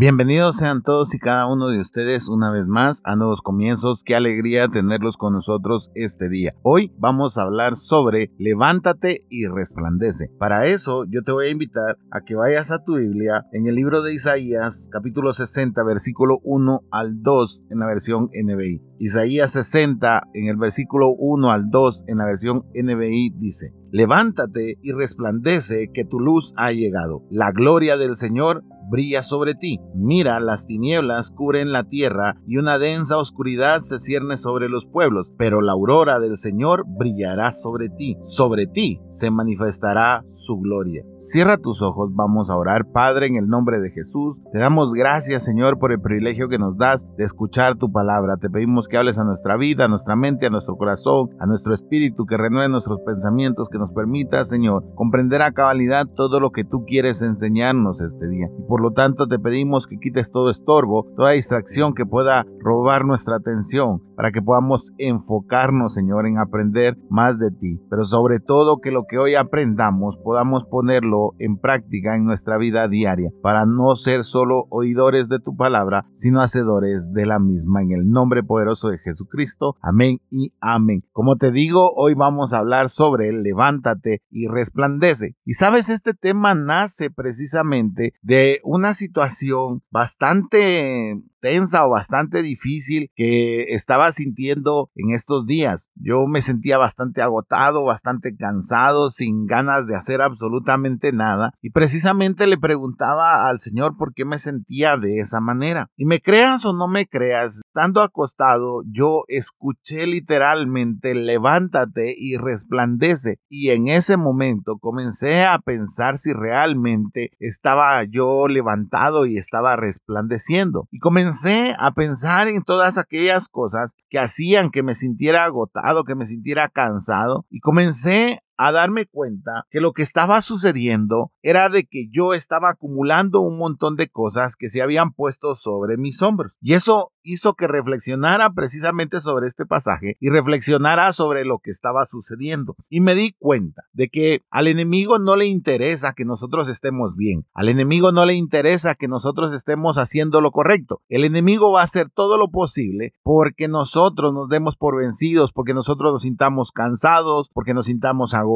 Bienvenidos sean todos y cada uno de ustedes una vez más a Nuevos Comienzos. Qué alegría tenerlos con nosotros este día. Hoy vamos a hablar sobre levántate y resplandece. Para eso yo te voy a invitar a que vayas a tu Biblia en el libro de Isaías capítulo 60 versículo 1 al 2 en la versión NBI. Isaías 60 en el versículo 1 al 2 en la versión NBI dice, Levántate y resplandece que tu luz ha llegado. La gloria del Señor brilla sobre ti. Mira, las tinieblas cubren la tierra y una densa oscuridad se cierne sobre los pueblos, pero la aurora del Señor brillará sobre ti. Sobre ti se manifestará su gloria. Cierra tus ojos, vamos a orar. Padre, en el nombre de Jesús, te damos gracias, Señor, por el privilegio que nos das de escuchar tu palabra. Te pedimos que hables a nuestra vida, a nuestra mente, a nuestro corazón, a nuestro espíritu, que renueve nuestros pensamientos, que nos permita, Señor, comprender a cabalidad todo lo que tú quieres enseñarnos este día. Lo tanto te pedimos que quites todo estorbo, toda distracción que pueda robar nuestra atención, para que podamos enfocarnos, Señor, en aprender más de ti. Pero sobre todo que lo que hoy aprendamos podamos ponerlo en práctica en nuestra vida diaria, para no ser solo oidores de tu palabra, sino hacedores de la misma. En el nombre poderoso de Jesucristo. Amén y amén. Como te digo, hoy vamos a hablar sobre levántate y resplandece. Y sabes, este tema nace precisamente de una situación bastante tensa o bastante difícil que estaba sintiendo en estos días. Yo me sentía bastante agotado, bastante cansado, sin ganas de hacer absolutamente nada y precisamente le preguntaba al Señor por qué me sentía de esa manera. Y me creas o no me creas, estando acostado, yo escuché literalmente levántate y resplandece y en ese momento comencé a pensar si realmente estaba yo levantado y estaba resplandeciendo y comencé comencé a pensar en todas aquellas cosas que hacían que me sintiera agotado, que me sintiera cansado y comencé a darme cuenta que lo que estaba sucediendo era de que yo estaba acumulando un montón de cosas que se habían puesto sobre mis hombros. Y eso hizo que reflexionara precisamente sobre este pasaje y reflexionara sobre lo que estaba sucediendo. Y me di cuenta de que al enemigo no le interesa que nosotros estemos bien. Al enemigo no le interesa que nosotros estemos haciendo lo correcto. El enemigo va a hacer todo lo posible porque nosotros nos demos por vencidos, porque nosotros nos sintamos cansados, porque nos sintamos agotados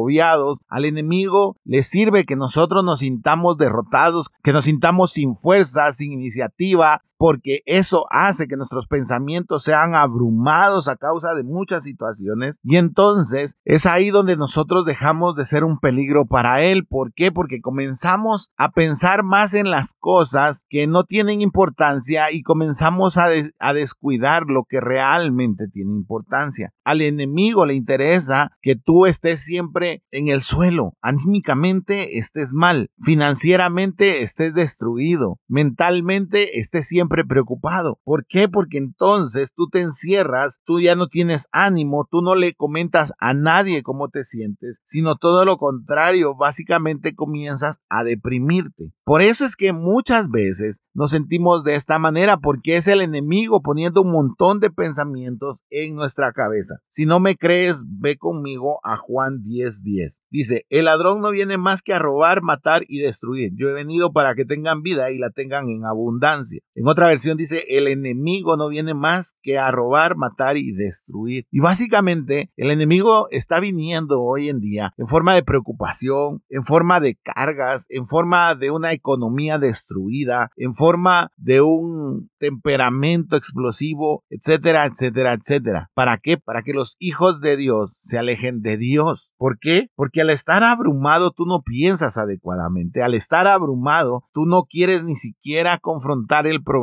Al enemigo le sirve que nosotros nos sintamos derrotados, que nos sintamos sin fuerza, sin iniciativa, porque eso hace que nuestros pensamientos sean abrumados a causa de muchas situaciones y entonces es ahí donde nosotros dejamos de ser un peligro para él. ¿Por qué? Porque comenzamos a pensar más en las cosas que no tienen importancia y comenzamos a, a descuidar lo que realmente tiene importancia. Al enemigo le interesa que tú estés siempre en el suelo, anímicamente estés mal, financieramente estés destruido, mentalmente estés siempre preocupado. ¿Por qué? Porque entonces tú te encierras, tú ya no tienes ánimo, tú no le comentas a nadie cómo te sientes, sino todo lo contrario, básicamente comienzas a deprimirte. Por eso es que muchas veces nos sentimos de esta manera, porque es el enemigo poniendo un montón de pensamientos en nuestra cabeza. Si no me crees, ve conmigo a Juan 10:10. Dice, el ladrón no viene más que a robar, matar y destruir. Yo he venido para que tengan vida y la tengan en abundancia. En otra versión dice, el enemigo no viene más que a robar, matar y destruir. Y básicamente el enemigo está viniendo hoy en día en forma de preocupación, en forma de cargas, en forma de una economía destruida, en forma de un temperamento explosivo, etcétera, etcétera, etcétera. ¿Para qué? Para que los hijos de Dios se alejen de Dios. ¿Por qué? Porque al estar abrumado tú no piensas adecuadamente. Al estar abrumado tú no quieres ni siquiera confrontar el problema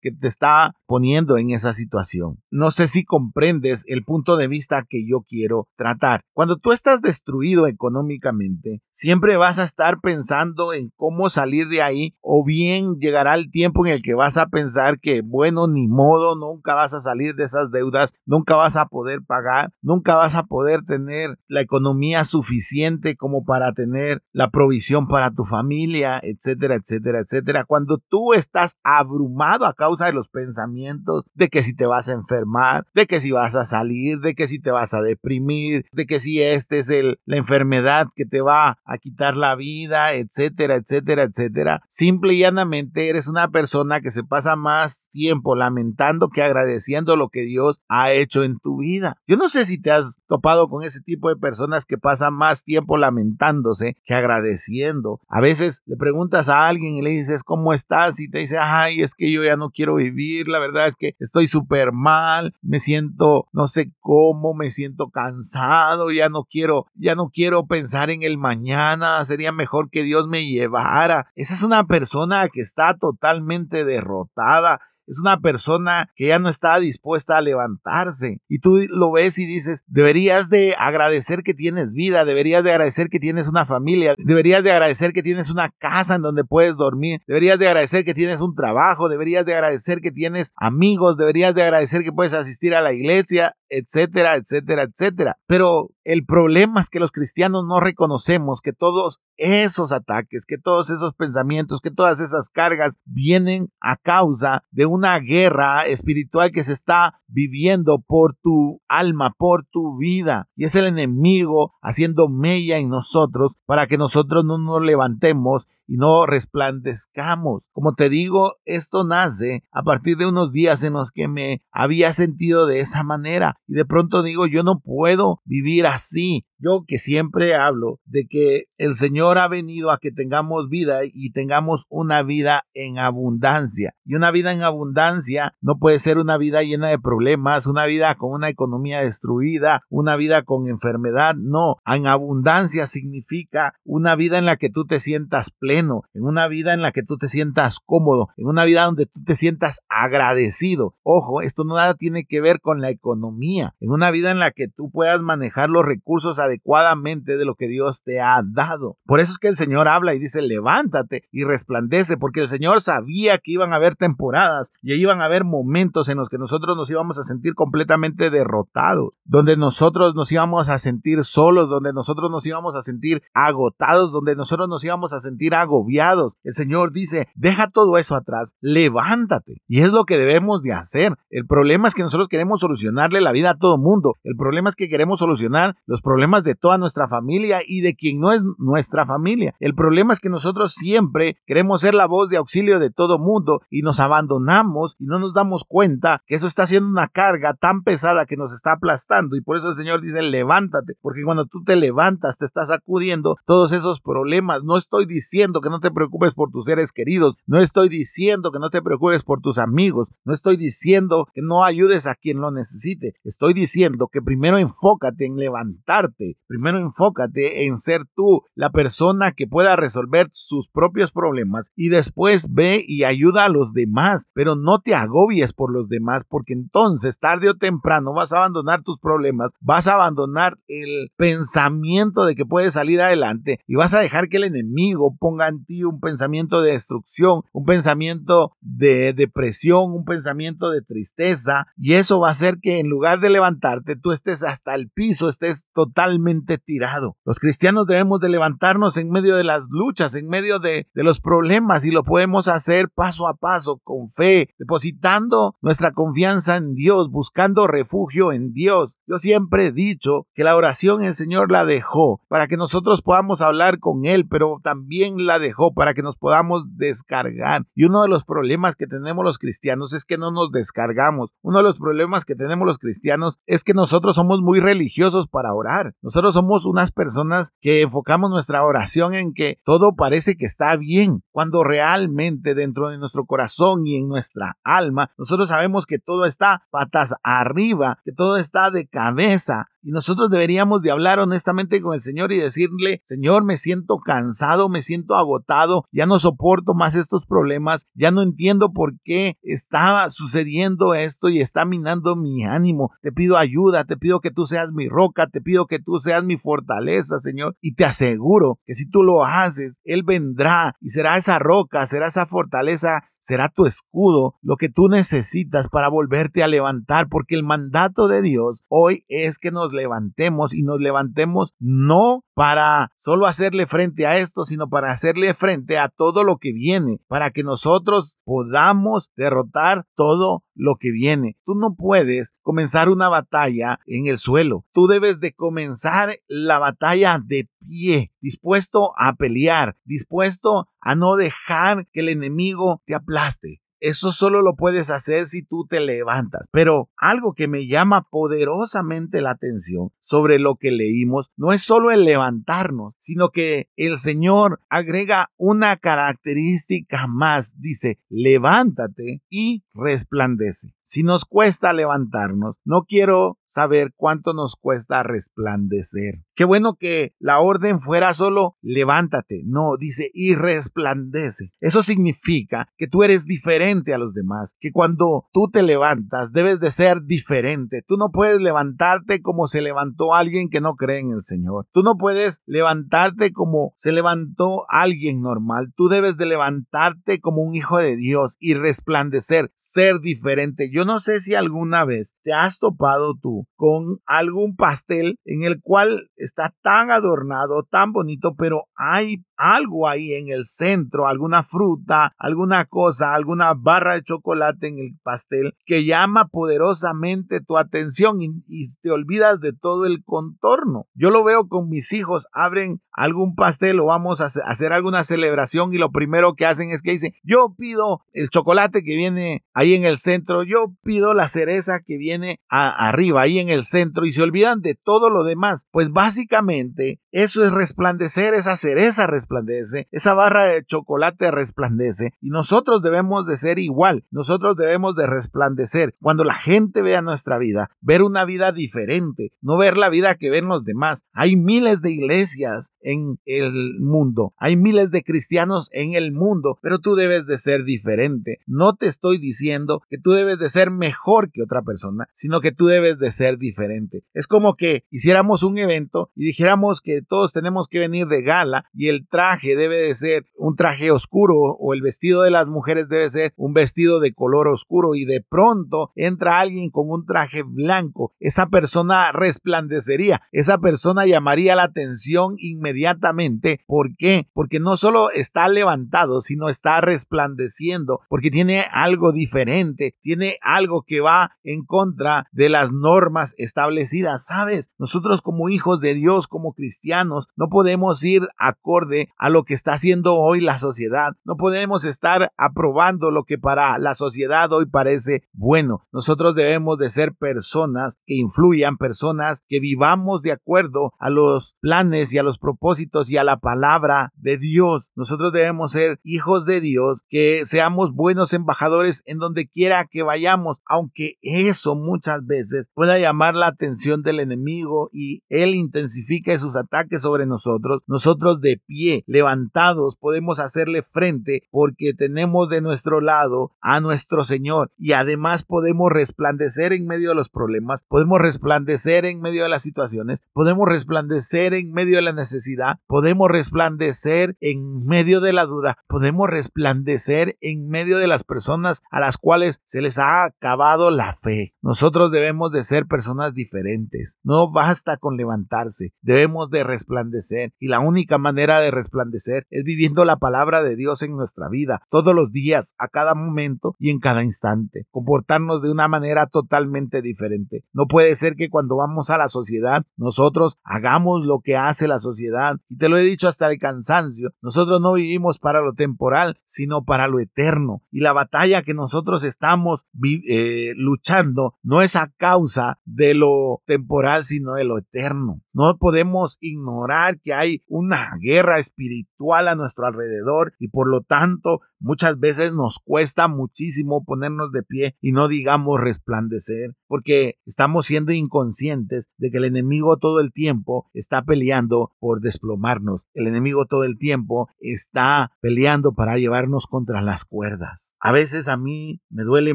que te está poniendo en esa situación. No sé si comprendes el punto de vista que yo quiero tratar. Cuando tú estás destruido económicamente, siempre vas a estar pensando en cómo salir de ahí o bien llegará el tiempo en el que vas a pensar que bueno, ni modo, nunca vas a salir de esas deudas, nunca vas a poder pagar, nunca vas a poder tener la economía suficiente como para tener la provisión para tu familia, etcétera, etcétera, etcétera. Cuando tú estás abrumado, a causa de los pensamientos de que si te vas a enfermar, de que si vas a salir, de que si te vas a deprimir, de que si este es el, la enfermedad que te va a quitar la vida, etcétera, etcétera, etcétera. Simple y llanamente eres una persona que se pasa más tiempo lamentando que agradeciendo lo que Dios ha hecho en tu vida. Yo no sé si te has topado con ese tipo de personas que pasan más tiempo lamentándose que agradeciendo. A veces le preguntas a alguien y le dices, ¿cómo estás? Y te dice, ay, es que yo ya no quiero vivir, la verdad es que estoy súper mal, me siento no sé cómo, me siento cansado, ya no quiero, ya no quiero pensar en el mañana, sería mejor que Dios me llevara. Esa es una persona que está totalmente derrotada es una persona que ya no está dispuesta a levantarse. Y tú lo ves y dices, deberías de agradecer que tienes vida, deberías de agradecer que tienes una familia, deberías de agradecer que tienes una casa en donde puedes dormir, deberías de agradecer que tienes un trabajo, deberías de agradecer que tienes amigos, deberías de agradecer que puedes asistir a la iglesia, etcétera, etcétera, etcétera. Pero el problema es que los cristianos no reconocemos que todos esos ataques, que todos esos pensamientos, que todas esas cargas vienen a causa de una guerra espiritual que se está viviendo por tu alma, por tu vida. Y es el enemigo haciendo mella en nosotros para que nosotros no nos levantemos y no resplandezcamos. Como te digo, esto nace a partir de unos días en los que me había sentido de esa manera y de pronto digo, yo no puedo vivir así. Yo que siempre hablo de que el Señor ha venido a que tengamos vida y tengamos una vida en abundancia. Y una vida en abundancia no puede ser una vida llena de problemas, una vida con una economía destruida, una vida con enfermedad. No, en abundancia significa una vida en la que tú te sientas pleno, en una vida en la que tú te sientas cómodo, en una vida donde tú te sientas agradecido. Ojo, esto nada tiene que ver con la economía, en una vida en la que tú puedas manejar los recursos adecuadamente de lo que Dios te ha dado. Por eso es que el Señor habla y dice, levántate y resplandece, porque el Señor sabía que iban a haber temporadas y iban a haber momentos en los que nosotros nos íbamos a sentir completamente derrotados, donde nosotros nos íbamos a sentir solos, donde nosotros nos íbamos a sentir agotados, donde nosotros nos íbamos a sentir agobiados. El Señor dice, deja todo eso atrás, levántate. Y es lo que debemos de hacer. El problema es que nosotros queremos solucionarle la vida a todo mundo. El problema es que queremos solucionar los problemas de toda nuestra familia y de quien no es nuestra familia. El problema es que nosotros siempre queremos ser la voz de auxilio de todo mundo y nos abandonamos y no nos damos cuenta que eso está siendo una carga tan pesada que nos está aplastando y por eso el Señor dice levántate, porque cuando tú te levantas te estás sacudiendo todos esos problemas. No estoy diciendo que no te preocupes por tus seres queridos, no estoy diciendo que no te preocupes por tus amigos, no estoy diciendo que no ayudes a quien lo necesite, estoy diciendo que primero enfócate en levantarte. Primero enfócate en ser tú la persona que pueda resolver sus propios problemas y después ve y ayuda a los demás, pero no te agobies por los demás porque entonces tarde o temprano vas a abandonar tus problemas, vas a abandonar el pensamiento de que puedes salir adelante y vas a dejar que el enemigo ponga ti un pensamiento de destrucción, un pensamiento de depresión, un pensamiento de tristeza y eso va a hacer que en lugar de levantarte tú estés hasta el piso, estés totalmente tirado. Los cristianos debemos de levantarnos en medio de las luchas, en medio de, de los problemas y lo podemos hacer paso a paso, con fe, depositando nuestra confianza en Dios, buscando refugio en Dios. Yo siempre he dicho que la oración el Señor la dejó para que nosotros podamos hablar con Él, pero también la dejó para que nos podamos descargar. Y uno de los problemas que tenemos los cristianos es que no nos descargamos. Uno de los problemas que tenemos los cristianos es que nosotros somos muy religiosos para orar. Nosotros somos unas personas que enfocamos nuestra oración en que todo parece que está bien, cuando realmente dentro de nuestro corazón y en nuestra alma, nosotros sabemos que todo está patas arriba, que todo está de cabeza, y nosotros deberíamos de hablar honestamente con el Señor y decirle, Señor, me siento cansado, me siento agotado, ya no soporto más estos problemas, ya no entiendo por qué estaba sucediendo esto y está minando mi ánimo. Te pido ayuda, te pido que tú seas mi roca, te pido que tú seas mi fortaleza, Señor. Y te aseguro que si tú lo haces, Él vendrá y será esa roca, será esa fortaleza será tu escudo, lo que tú necesitas para volverte a levantar, porque el mandato de Dios hoy es que nos levantemos y nos levantemos no para solo hacerle frente a esto, sino para hacerle frente a todo lo que viene, para que nosotros podamos derrotar todo lo que viene. Tú no puedes comenzar una batalla en el suelo. Tú debes de comenzar la batalla de pie, dispuesto a pelear, dispuesto a no dejar que el enemigo te aplaste. Eso solo lo puedes hacer si tú te levantas. Pero algo que me llama poderosamente la atención sobre lo que leímos no es solo el levantarnos, sino que el Señor agrega una característica más. Dice, levántate y resplandece. Si nos cuesta levantarnos, no quiero saber cuánto nos cuesta resplandecer. Qué bueno que la orden fuera solo levántate, no, dice y resplandece. Eso significa que tú eres diferente a los demás, que cuando tú te levantas debes de ser diferente. Tú no puedes levantarte como se levantó alguien que no cree en el Señor. Tú no puedes levantarte como se levantó alguien normal. Tú debes de levantarte como un hijo de Dios y resplandecer, ser diferente. Yo no sé si alguna vez te has topado tú con algún pastel en el cual está tan adornado, tan bonito, pero hay algo ahí en el centro, alguna fruta, alguna cosa, alguna barra de chocolate en el pastel que llama poderosamente tu atención y, te olvidas de todo el contorno. Yo lo veo con mis hijos, abren algún pastel o vamos a hacer alguna celebración y lo primero que hacen es que dicen, yo pido el chocolate que viene ahí en el centro, yo pido la cereza que viene arriba, ahí en el centro y se olvidan de todo lo demás. Pues básicamente eso es resplandecer, esa cereza resplandece, esa barra de chocolate resplandece y nosotros debemos de ser igual, nosotros debemos de resplandecer. Cuando la gente vea nuestra vida, ver una vida diferente, no ver la vida que ven los demás. Hay miles de iglesias en el mundo, hay miles de cristianos en el mundo, pero tú debes de ser diferente. No te estoy diciendo que tú debes de ser mejor que otra persona, sino que tú debes de diferente. Es como que hiciéramos un evento y dijéramos que todos tenemos que venir de gala y el traje debe de ser un traje oscuro o el vestido de las mujeres debe ser un vestido de color oscuro y de pronto entra alguien con un traje blanco, esa persona resplandecería, esa persona llamaría la atención inmediatamente. ¿Por qué? Porque no solo está levantado, sino está resplandeciendo, porque tiene algo diferente, tiene algo que va en contra de las normas establecidas. ¿Sabes? Nosotros como hijos de Dios, como cristianos, no podemos ir acorde a lo que está haciendo hoy la sociedad. No podemos estar aprobando lo que para la sociedad hoy parece bueno. Nosotros debemos de ser personas que influyan, personas que vivamos de acuerdo a los planes y a los propósitos y a la palabra de Dios. Nosotros debemos ser hijos de Dios, que seamos buenos embajadores en donde quiera que vayamos, aunque eso muchas veces pueda llamar la atención del enemigo y él intensifique sus ataques sobre nosotros, nosotros de pie, levantados, podemos hacerle frente porque tenemos de nuestro lado a nuestro Señor y además podemos resplandecer en medio de los problemas, podemos resplandecer en medio de las situaciones, podemos resplandecer en medio de la necesidad, podemos resplandecer en medio de la duda, podemos resplandecer en medio de las personas a las cuales se les ha acabado la fe. Nosotros debemos de ser personas diferentes. No basta con levantarse, debemos de resplandecer. Y la única manera de resplandecer es viviendo la palabra de Dios en nuestra vida, todos los días, a cada momento y en cada instante, comportarnos de una manera totalmente diferente. No puede ser que cuando vamos a la sociedad nosotros hagamos lo que hace la sociedad. Y te lo he dicho hasta el cansancio, nosotros no vivimos para lo temporal, sino para lo eterno. Y la batalla que nosotros estamos eh, luchando no es a causa de lo temporal, sino de lo eterno. No podemos ignorar que hay una guerra espiritual a nuestro alrededor y por lo tanto muchas veces nos cuesta muchísimo ponernos de pie y no digamos resplandecer porque estamos siendo inconscientes de que el enemigo todo el tiempo está peleando por desplomarnos. El enemigo todo el tiempo está peleando para llevarnos contra las cuerdas. A veces a mí me duele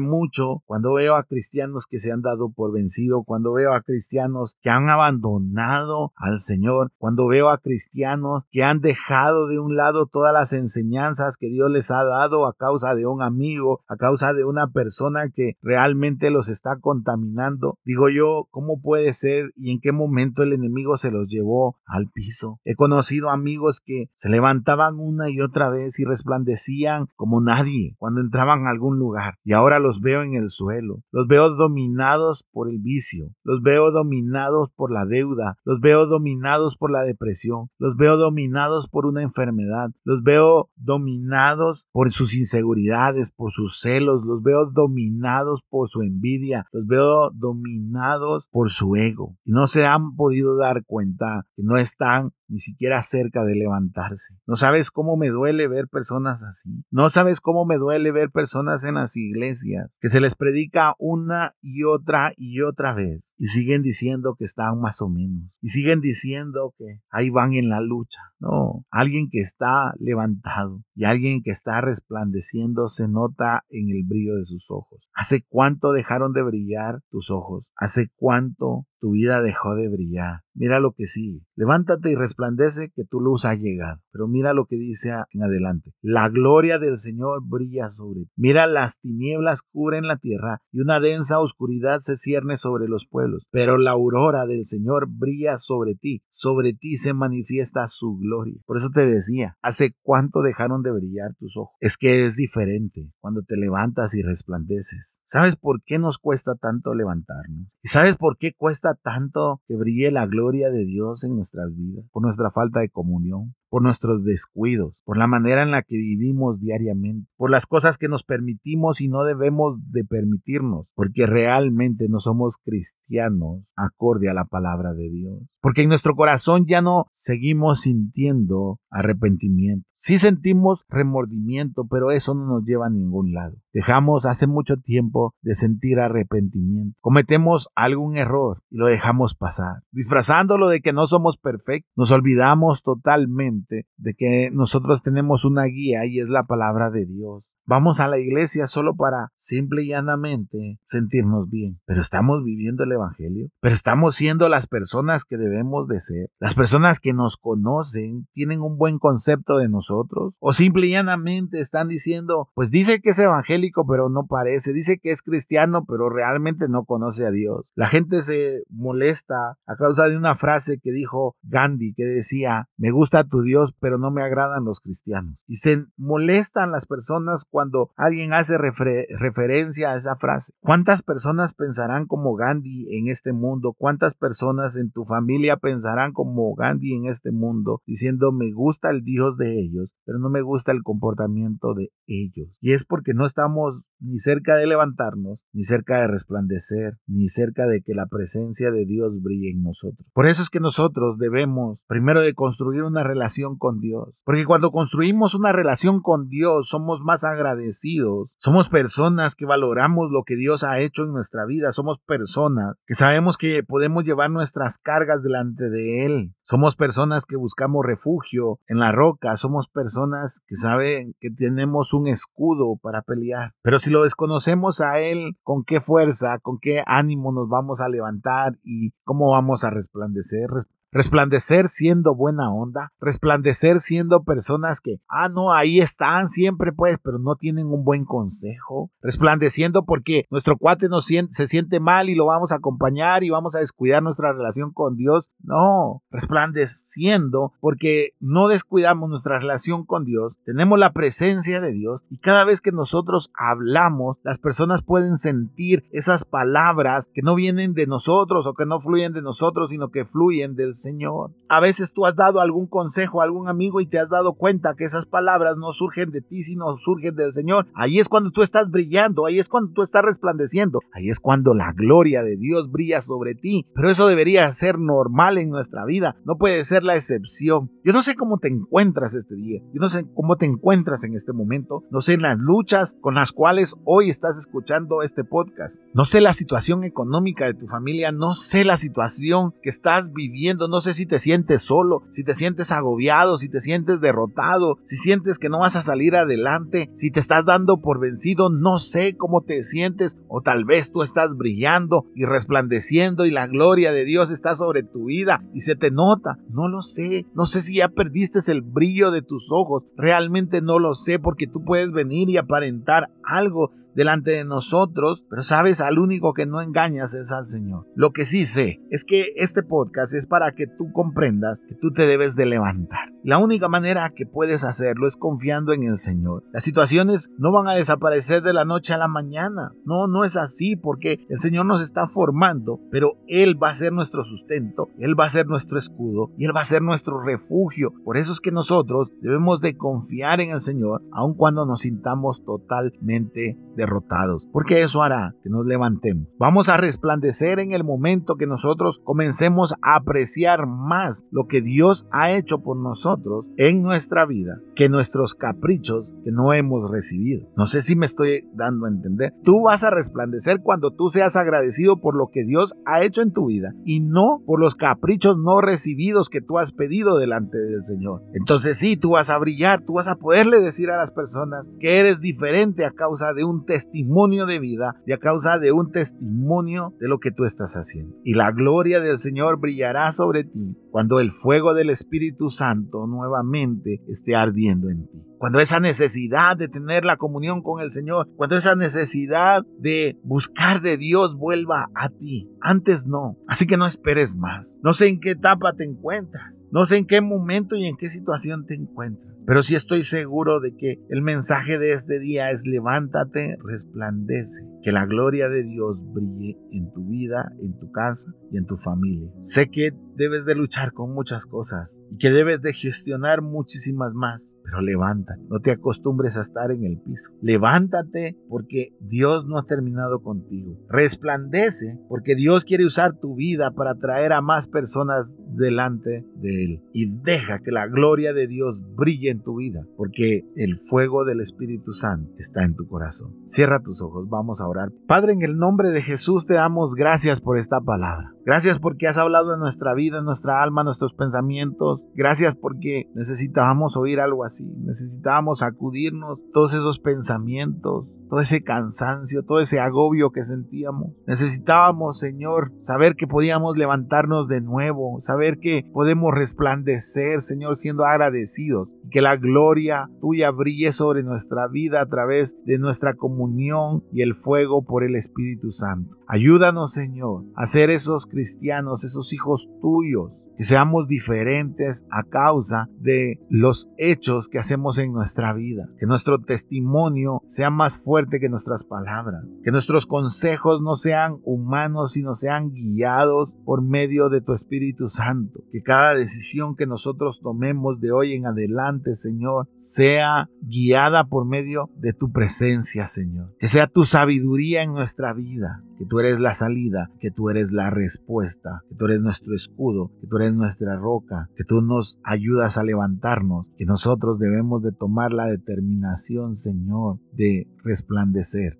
mucho cuando veo a cristianos que se han dado por vencido, cuando veo a cristianos que han abandonado al Señor, cuando veo a cristianos que han dejado de un lado todas las enseñanzas que Dios les ha dado a causa de un amigo, a causa de una persona que realmente los está contaminando. Digo yo, ¿cómo puede ser y en qué momento el enemigo se los llevó al piso? He conocido amigos que se levantaban una y otra vez y resplandecían como nadie cuando entraban a algún lugar y ahora los veo en el suelo, los veo dominados por el vicio, los veo dominados por la deuda, los veo dominados por la depresión, los veo dominados por una enfermedad, los veo dominados por sus inseguridades, por sus celos, los veo dominados por su envidia, los veo dominados por su ego. Y no se han podido dar cuenta que no están ni siquiera cerca de levantarse. No sabes cómo me duele ver personas así. No sabes cómo me duele ver personas en las iglesias que se les predica una y otra y otra vez y siguen diciendo que están más o menos y siguen diciendo que ahí van en la lucha. No, alguien que está levantado y alguien que está resplandeciendo se nota en el brillo de sus ojos. ¿Hace cuánto dejaron de brillar tus ojos? ¿Hace cuánto tu vida dejó de brillar. Mira lo que sigue. Levántate y resplandece que tu luz ha llegado. Pero mira lo que dice en adelante. La gloria del Señor brilla sobre ti. Mira las tinieblas cubren la tierra y una densa oscuridad se cierne sobre los pueblos. Pero la aurora del Señor brilla sobre ti. Sobre ti se manifiesta su gloria. Por eso te decía, ¿hace cuánto dejaron de brillar tus ojos? Es que es diferente cuando te levantas y resplandeces. ¿Sabes por qué nos cuesta tanto levantarnos? ¿Y sabes por qué cuesta tanto que brille la gloria de Dios en nuestras vidas, por nuestra falta de comunión, por nuestros descuidos, por la manera en la que vivimos diariamente, por las cosas que nos permitimos y no debemos de permitirnos, porque realmente no somos cristianos acorde a la palabra de Dios, porque en nuestro corazón ya no seguimos sintiendo arrepentimiento. Sí sentimos remordimiento, pero eso no nos lleva a ningún lado. Dejamos hace mucho tiempo de sentir arrepentimiento. Cometemos algún error y lo dejamos pasar, disfrazándolo de que no somos perfectos. Nos olvidamos totalmente de que nosotros tenemos una guía y es la palabra de Dios. Vamos a la iglesia solo para simple y llanamente sentirnos bien. Pero estamos viviendo el Evangelio. Pero estamos siendo las personas que debemos de ser. Las personas que nos conocen tienen un buen concepto de nosotros. O simple y llanamente están diciendo, pues dice que es evangélico pero no parece. Dice que es cristiano pero realmente no conoce a Dios. La gente se molesta a causa de una frase que dijo Gandhi que decía, me gusta tu Dios pero no me agradan los cristianos. Y se molestan las personas cuando cuando alguien hace referencia a esa frase. ¿Cuántas personas pensarán como Gandhi en este mundo? ¿Cuántas personas en tu familia pensarán como Gandhi en este mundo diciendo me gusta el Dios de ellos, pero no me gusta el comportamiento de ellos? Y es porque no estamos ni cerca de levantarnos, ni cerca de resplandecer, ni cerca de que la presencia de Dios brille en nosotros. Por eso es que nosotros debemos primero de construir una relación con Dios, porque cuando construimos una relación con Dios somos más agradecidos, somos personas que valoramos lo que Dios ha hecho en nuestra vida, somos personas que sabemos que podemos llevar nuestras cargas delante de Él, somos personas que buscamos refugio en la roca, somos personas que saben que tenemos un escudo para pelear, pero si lo desconocemos a Él, con qué fuerza, con qué ánimo nos vamos a levantar y cómo vamos a resplandecer resplandecer siendo buena onda, resplandecer siendo personas que, ah, no, ahí están siempre pues, pero no tienen un buen consejo, resplandeciendo porque nuestro cuate nos se siente mal y lo vamos a acompañar y vamos a descuidar nuestra relación con Dios. No, resplandeciendo porque no descuidamos nuestra relación con Dios, tenemos la presencia de Dios y cada vez que nosotros hablamos, las personas pueden sentir esas palabras que no vienen de nosotros o que no fluyen de nosotros, sino que fluyen del Señor. A veces tú has dado algún consejo a algún amigo y te has dado cuenta que esas palabras no surgen de ti, sino surgen del Señor. Ahí es cuando tú estás brillando, ahí es cuando tú estás resplandeciendo, ahí es cuando la gloria de Dios brilla sobre ti. Pero eso debería ser normal en nuestra vida, no puede ser la excepción. Yo no sé cómo te encuentras este día, yo no sé cómo te encuentras en este momento, no sé las luchas con las cuales hoy estás escuchando este podcast, no sé la situación económica de tu familia, no sé la situación que estás viviendo, no sé si te sientes solo, si te sientes agobiado, si te sientes derrotado, si sientes que no vas a salir adelante, si te estás dando por vencido, no sé cómo te sientes o tal vez tú estás brillando y resplandeciendo y la gloria de Dios está sobre tu vida y se te nota. No lo sé, no sé si ya perdiste el brillo de tus ojos, realmente no lo sé porque tú puedes venir y aparentar algo delante de nosotros, pero sabes, al único que no engañas es al Señor. Lo que sí sé es que este podcast es para que tú comprendas que tú te debes de levantar. La única manera que puedes hacerlo es confiando en el Señor. Las situaciones no van a desaparecer de la noche a la mañana. No, no es así porque el Señor nos está formando, pero Él va a ser nuestro sustento, Él va a ser nuestro escudo y Él va a ser nuestro refugio. Por eso es que nosotros debemos de confiar en el Señor aun cuando nos sintamos totalmente derrotados, porque eso hará que nos levantemos. Vamos a resplandecer en el momento que nosotros comencemos a apreciar más lo que Dios ha hecho por nosotros en nuestra vida que nuestros caprichos que no hemos recibido. No sé si me estoy dando a entender. Tú vas a resplandecer cuando tú seas agradecido por lo que Dios ha hecho en tu vida y no por los caprichos no recibidos que tú has pedido delante del Señor. Entonces sí, tú vas a brillar, tú vas a poderle decir a las personas que eres diferente a causa de un testimonio de vida y a causa de un testimonio de lo que tú estás haciendo. Y la gloria del Señor brillará sobre ti cuando el fuego del Espíritu Santo nuevamente esté ardiendo en ti cuando esa necesidad de tener la comunión con el Señor, cuando esa necesidad de buscar de Dios vuelva a ti. Antes no. Así que no esperes más. No sé en qué etapa te encuentras. No sé en qué momento y en qué situación te encuentras. Pero sí estoy seguro de que el mensaje de este día es levántate, resplandece, que la gloria de Dios brille en tu vida, en tu casa y en tu familia. Sé que debes de luchar con muchas cosas y que debes de gestionar muchísimas más, pero levántate, no te acostumbres a estar en el piso. Levántate porque Dios no ha terminado contigo. Resplandece porque Dios quiere usar tu vida para traer a más personas delante de Él. Y deja que la gloria de Dios brille en tu vida porque el fuego del Espíritu Santo está en tu corazón. Cierra tus ojos, vamos a orar. Padre, en el nombre de Jesús te damos gracias por esta palabra. Gracias porque has hablado en nuestra vida, en nuestra alma, nuestros pensamientos. Gracias porque necesitábamos oír algo así. Necesitábamos acudirnos todos esos pensamientos, todo ese cansancio, todo ese agobio que sentíamos. Necesitábamos, Señor, saber que podíamos levantarnos de nuevo, saber que podemos resplandecer, Señor, siendo agradecidos, que la gloria tuya brille sobre nuestra vida a través de nuestra comunión y el fuego por el Espíritu Santo. Ayúdanos, Señor, a ser esos cristianos, esos hijos tuyos, que seamos diferentes a causa de los hechos que hacemos en nuestra vida, que nuestro testimonio sea más fuerte que nuestras palabras, que nuestros consejos no sean humanos, sino sean guiados por medio de tu Espíritu Santo, que cada decisión que nosotros tomemos de hoy en adelante, Señor, sea guiada por medio de tu presencia, Señor, que sea tu sabiduría en nuestra vida, que tú eres la salida, que tú eres la respuesta, que tú eres nuestro escudo, que tú eres nuestra roca, que tú nos ayudas a levantarnos, que nosotros debemos de tomar la determinación, Señor, de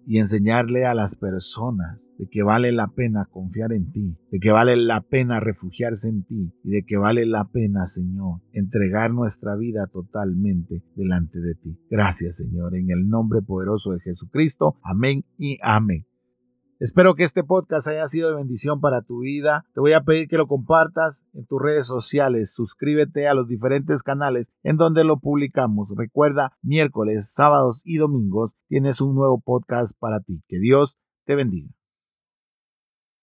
y enseñarle a las personas de que vale la pena confiar en ti, de que vale la pena refugiarse en ti y de que vale la pena, Señor, entregar nuestra vida totalmente delante de ti. Gracias, Señor, en el nombre poderoso de Jesucristo. Amén y amén. Espero que este podcast haya sido de bendición para tu vida. Te voy a pedir que lo compartas en tus redes sociales. Suscríbete a los diferentes canales en donde lo publicamos. Recuerda, miércoles, sábados y domingos tienes un nuevo podcast para ti. Que Dios te bendiga.